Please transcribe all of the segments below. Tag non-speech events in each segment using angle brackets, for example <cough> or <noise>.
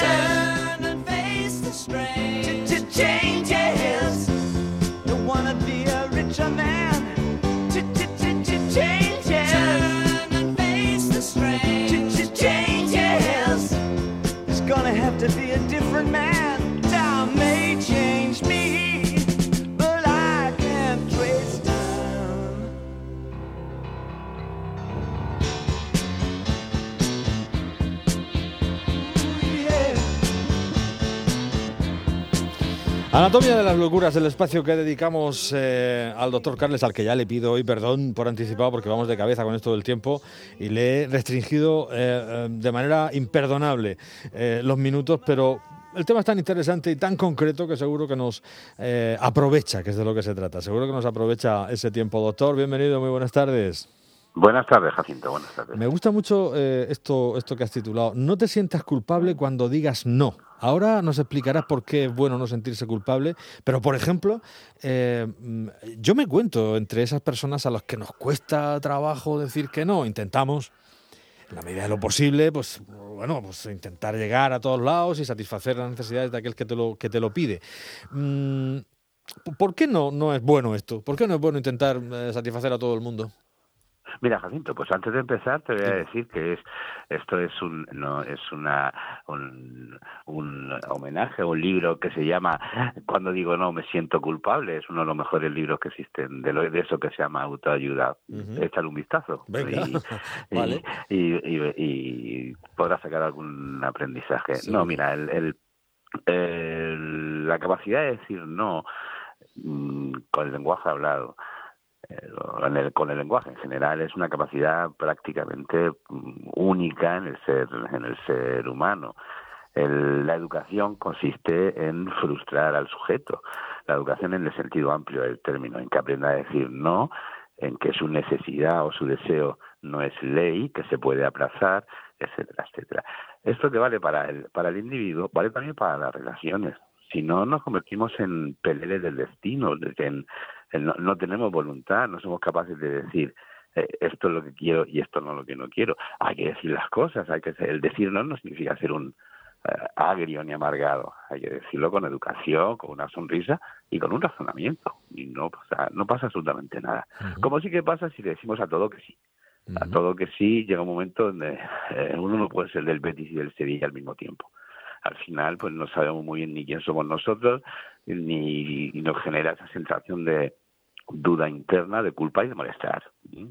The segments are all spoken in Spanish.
pretend. Anatomía de las locuras, el espacio que dedicamos eh, al doctor Carles, al que ya le pido hoy perdón por anticipado porque vamos de cabeza con esto del tiempo y le he restringido eh, eh, de manera imperdonable eh, los minutos, pero el tema es tan interesante y tan concreto que seguro que nos aprovecha, que es de lo que se trata. Seguro que nos aprovecha ese tiempo. Doctor, bienvenido, muy buenas tardes. Buenas tardes, Jacinto, buenas tardes. Me gusta mucho esto, esto que has titulado. No te sientas culpable cuando digas no. Ahora nos explicarás por qué es bueno no sentirse culpable, pero por ejemplo, eh, mm, yo me cuento entre esas personas a las que nos cuesta trabajo decir que no. Intentamos, en la medida de lo posible, pues bueno, pues intentar llegar a todos lados y satisfacer las necesidades de aquel que te lo, que te lo pide. Mm, ¿Por qué no, no es bueno esto? ¿Por qué no es bueno intentar eh, satisfacer a todo el mundo? Mira, Jacinto, pues antes de empezar te voy a decir que es esto es un no es una un, un homenaje a un libro que se llama Cuando digo no me siento culpable, es uno de los mejores libros que existen de, lo, de eso que se llama autoayuda. Ujú. Échale un vistazo Venga. y, <laughs> y- Vale. y, y- y podrás sacar algún aprendizaje. Sí. No, mira, el, el- el- la capacidad de decir no mm, con el lenguaje hablado en el- con el lenguaje en general es una capacidad prácticamente mm, única en el ser en el ser humano. El- la educación consiste en frustrar al sujeto. La educación en el sentido amplio del término en que aprenda a decir no en que su necesidad o su deseo no es ley que se puede aplazar etcétera etcétera. Esto que vale para el para el individuo vale también para las relaciones. Si no nos convertimos en peleles del destino en no, no tenemos voluntad, no somos capaces de decir eh, esto es lo que quiero y esto no es lo que no quiero. Hay que decir las cosas, hay que el decir no no significa ser un eh, agrio ni amargado, hay que decirlo con educación, con una sonrisa y con un razonamiento y no pasa, no pasa absolutamente nada. Como sí que pasa si le decimos a todo que sí. A todo que sí llega un momento donde eh, uno no puede ser del Betis y del Sevilla al mismo tiempo. Al final, pues no sabemos muy bien ni quién somos nosotros, ni y nos genera esa sensación de duda interna, de culpa y de malestar. ¿Mm?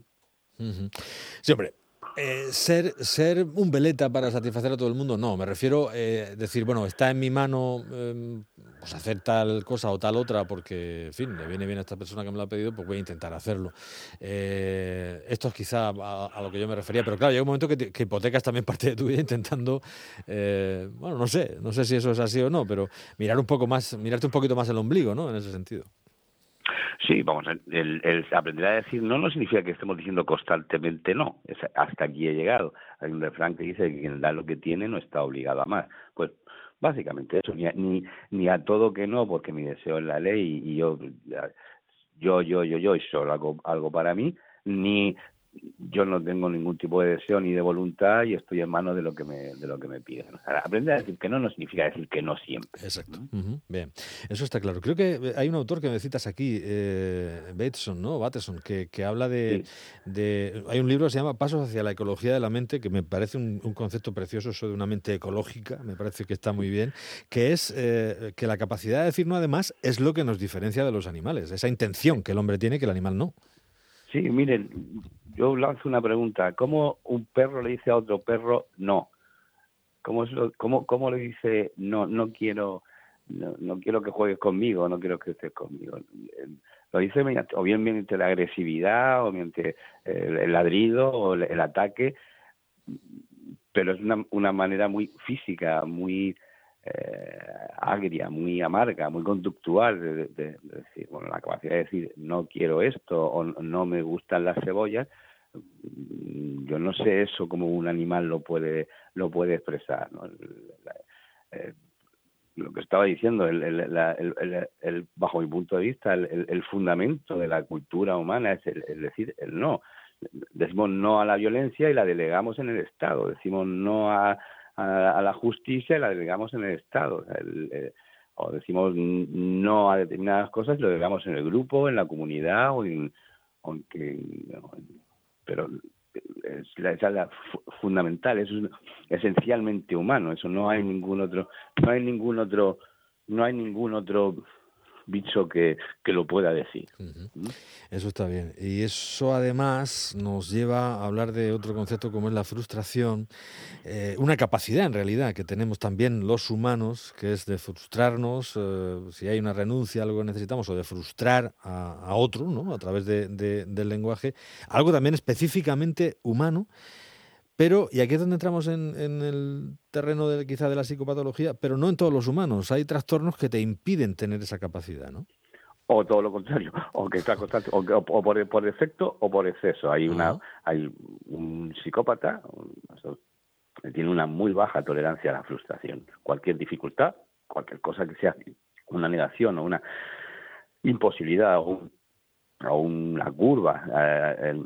Sí, hombre. eh, ser, ser un veleta para satisfacer a todo el mundo, no. Me refiero eh, decir, bueno, está en mi mano eh, pues hacer tal cosa o tal otra porque, en fin, le viene bien a esta persona que me lo ha pedido, pues voy a intentar hacerlo. Eh, esto es quizá a, a lo que yo me refería, pero claro, llega un momento que, que hipotecas también <laughs> parte de tu vida intentando, bueno, no sé, no sé si eso es así o no, pero mirar un poco más, mirarte un poquito más el ombligo, ¿no? En ese sentido. Sí, vamos, el, el aprender a decir no no significa que estemos diciendo constantemente no. Es, hasta aquí he llegado. Hay un refrán que dice que quien da lo que tiene no está obligado a más. Pues básicamente eso, ni a, ni, ni a todo que no, porque mi deseo es la ley y yo, yo, yo, yo, yo, y solo hago algo para mí, ni yo no tengo ningún tipo de deseo ni de voluntad y estoy en manos de lo que me de lo que me piden. O sea, aprender a decir que no no significa decir que no siempre. Exacto. Bien, eso está claro. Creo que hay un autor que me citas aquí, eh, Bateson, ¿no? Bateson, que, que habla de, de- Hay un libro que se llama Pasos hacia la ecología de la mente, que me parece un, un concepto precioso, eso de una mente ecológica, me parece que está muy bien, que es eh, que la capacidad de decir no, además, es lo que nos diferencia de los animales, esa intención que el hombre tiene que el animal no. Sí, miren, yo lanzo una pregunta. ¿Cómo un perro le dice a otro perro no? ¿Cómo, es lo- cómo, cómo le dice no, no quiero, no, no quiero que juegues conmigo, no quiero que estés conmigo? Eh, Lo dice o bien mediante la agresividad, o mediante el, el ladrido, o el, ataque, pero es una, una manera muy física, muy eh, agria, muy amarga, muy conductual, de, de- de decir, bueno, la capacidad de decir no quiero esto o no me gustan las cebollas, mm, yo no sé eso como un animal lo puede lo puede expresar, eh, lo que estaba diciendo, el, el- bajo mi punto de vista, el, fundamento de la cultura humana es el decir el no. Decimos no a la violencia y la delegamos en el Estado. Decimos no a, a, la justicia la delegamos en el Estado. Eh, o decimos no a determinadas cosas lo delegamos en el grupo, en la comunidad o en, aunque pero es la, es la fundamental, eso es esencialmente humano, eso no hay ningún otro, no hay ningún otro, no hay ningún otro bicho que, que lo pueda decir. ¿Mm? Eso está bien. Y eso además nos lleva a hablar de otro concepto como es la frustración, eh, una capacidad en realidad que tenemos también los humanos, que es de frustrarnos, eh, si hay una renuncia, algo que necesitamos, o de frustrar a, otro, ¿no? a través de, del lenguaje, algo también específicamente humano. Pero, y aquí es donde entramos en, el terreno de, quizá de la psicopatología, pero no en todos los humanos. Hay trastornos que te impiden tener esa capacidad, ¿no? O todo lo contrario, o que está constante, o, por, por, defecto o por exceso. Hay una, hay un psicópata que tiene una muy baja tolerancia a la frustración. Cualquier dificultad, cualquier cosa que sea una negación o una imposibilidad o, una curva eh,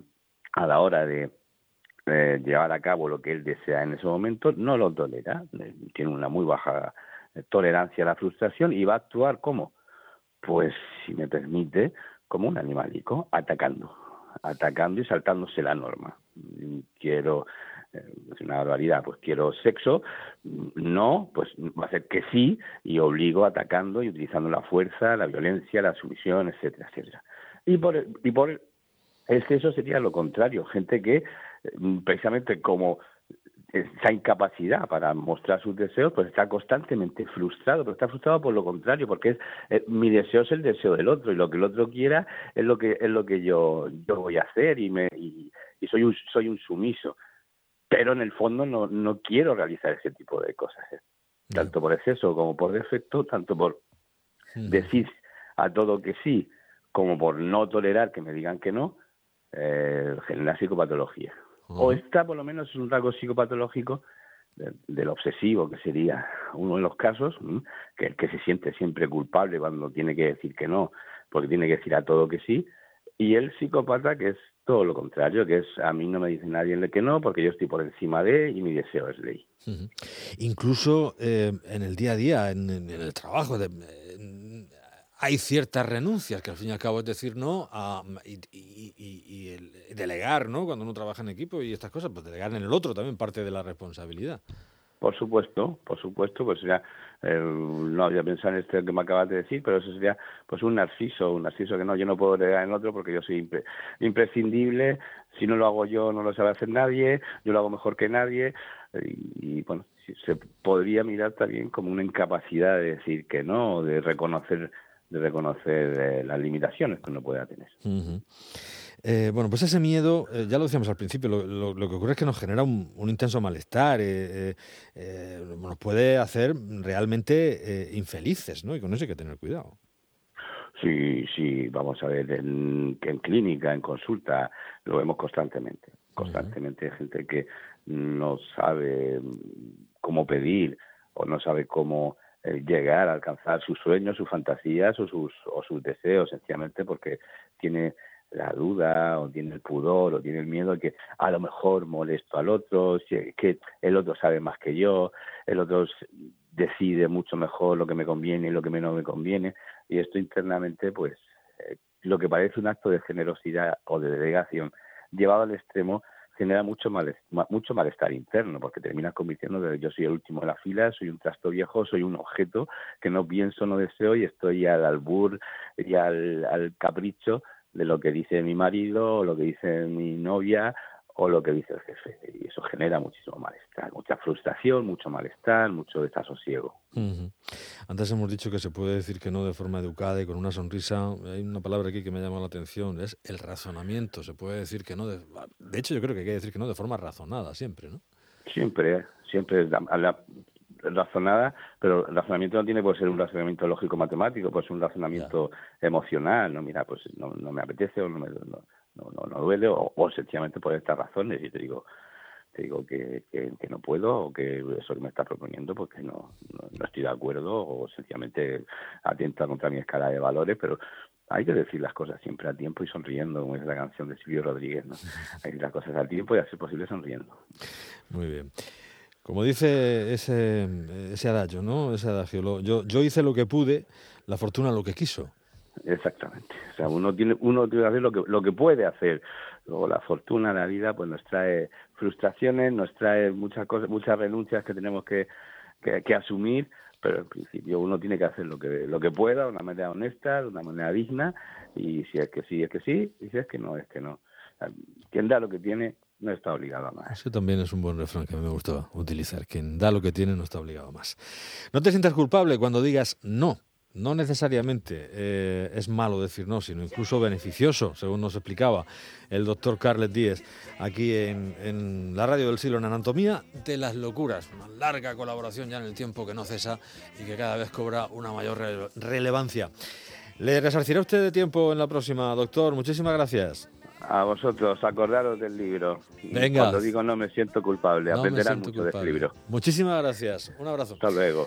a la hora de eh, llevar a cabo lo que él desea en ese momento, no lo tolera, eh, tiene una muy baja eh, tolerancia a la frustración y va a actuar como, pues si me permite, como un animalico, atacando, atacando y saltándose la norma. Quiero, es una barbaridad, pues quiero sexo, no, pues va a ser que sí y obligo atacando y utilizando la fuerza, la violencia, la sumisión, etcétera, etcétera. Y por, y por exceso sería lo contrario, gente que precisamente como esa incapacidad para mostrar sus deseos, pues está constantemente frustrado, pero está frustrado por lo contrario, porque es eh, mi deseo es el deseo del otro y lo que el otro quiera es lo que es lo que yo yo voy a hacer y me y, soy un soy un sumiso, pero en el fondo no no quiero realizar ese tipo de cosas, ¿eh? tanto por exceso como por defecto, tanto por decir a todo que sí, como por no tolerar que me digan que no, eh, genera psicopatología. O está, por lo menos, es un rasgo psicopatológico del obsesivo, que sería uno de los casos, que el que se siente siempre culpable cuando tiene que decir que no, porque tiene que decir a todo que sí, y el psicópata, que es todo lo contrario, que es a mí no me dice nadie que no, porque yo estoy por encima de y mi deseo es ley. Incluso eh, en el día a día, en, el trabajo, de, hay ciertas renuncias, que al fin y al cabo es decir no, y, el, delegar, ¿no? Cuando uno trabaja en equipo y estas cosas, pues delegar en el otro también parte de la responsabilidad. Por supuesto, por supuesto, pues sería, eh, no había pensado en esto que me acabas de decir, pero eso sería pues un narciso, un narciso que no, yo no puedo delegar en otro porque yo soy imprescindible, si no lo hago yo no lo sabe hacer nadie, yo lo hago mejor que nadie, y, y bueno, se podría mirar también como una incapacidad de decir que no, de reconocer de reconocer eh, las limitaciones que uno pueda tener. Eh, bueno, pues ese miedo, eh, ya lo decíamos al principio, lo, que ocurre es que nos genera un, intenso malestar, nos puede hacer realmente infelices, ¿no? Y con eso hay que tener cuidado. Sí, sí, vamos a ver, en, en clínica, en consulta, lo vemos constantemente. Constantemente hay gente que no sabe cómo pedir o no sabe cómo llegar a alcanzar sus sueños, sus fantasías o sus, o sus deseos, sencillamente porque tiene la duda o tiene el pudor o tiene el miedo que a lo mejor molesto al otro, que el otro sabe más que yo, el otro decide mucho mejor lo que me conviene y lo que menos me conviene. Y esto internamente pues eh, lo que parece un acto de generosidad o de delegación llevado al extremo genera mucho malestar, mucho malestar interno, porque terminas convirtiendo de yo soy el último de la fila, soy un trasto viejo, soy un objeto que no pienso, no deseo y estoy al albur y al, al capricho de lo que dice mi marido o lo que dice mi novia o lo que dice el jefe. Y eso genera muchísimo malestar, mucha frustración, mucho malestar, mucho desasosiego. Antes hemos dicho que se puede decir que no de forma educada y con una sonrisa. Hay una palabra aquí que me llama la atención, es el razonamiento. Se puede decir que no. De, de hecho, yo creo que hay que decir que no de forma razonada, siempre, ¿no? Siempre, siempre. razonada, pero el razonamiento no tiene por ser un razonamiento lógico-matemático, puede ser un razonamiento emocional, no, mira, pues no, me apetece o no me, no, no, no duele o, sencillamente por estas razones y te digo te digo que, que, no puedo o que eso que me está proponiendo porque no, no, estoy de acuerdo o sencillamente atenta contra mi escala de valores pero hay que decir las cosas siempre a tiempo y sonriendo como es la canción de Silvio Rodríguez ¿no? hay que decir las cosas a tiempo y a ser posible sonriendo muy bien Como dice ese, ese adagio, ¿no? Ese adagio. Yo, yo hice lo que pude, la fortuna lo que quiso. Exactamente. O sea, uno tiene, uno tiene que hacer lo que, lo que puede hacer. Luego la fortuna, la vida, pues nos trae frustraciones, nos trae muchas cosas, muchas renuncias que tenemos que, que, que asumir, pero en principio uno tiene que hacer lo que, lo que pueda, de una manera honesta, de una manera digna, y si es que sí, es que sí, y si es que no, es que no. O sea, quien da lo que tiene no está obligado a más. Eso también es un buen refrán que me gusta utilizar. Quien da lo que tiene no está obligado a más. No te sientas culpable cuando digas no. No necesariamente eh, es malo decir no, sino incluso beneficioso, según nos explicaba el doctor Carlet Díez aquí en, en la radio del siglo en Anatomía de las Locuras. Una larga colaboración ya en el tiempo que no cesa y que cada vez cobra una mayor rele- relevancia. Le resarcirá usted de tiempo en la próxima, doctor. Muchísimas gracias. A vosotros, acordaros del libro. Venga. Cuando digo no me siento culpable, No aprenderán siento mucho de este culpable. libro. Muchísimas gracias. Un abrazo. Hasta luego.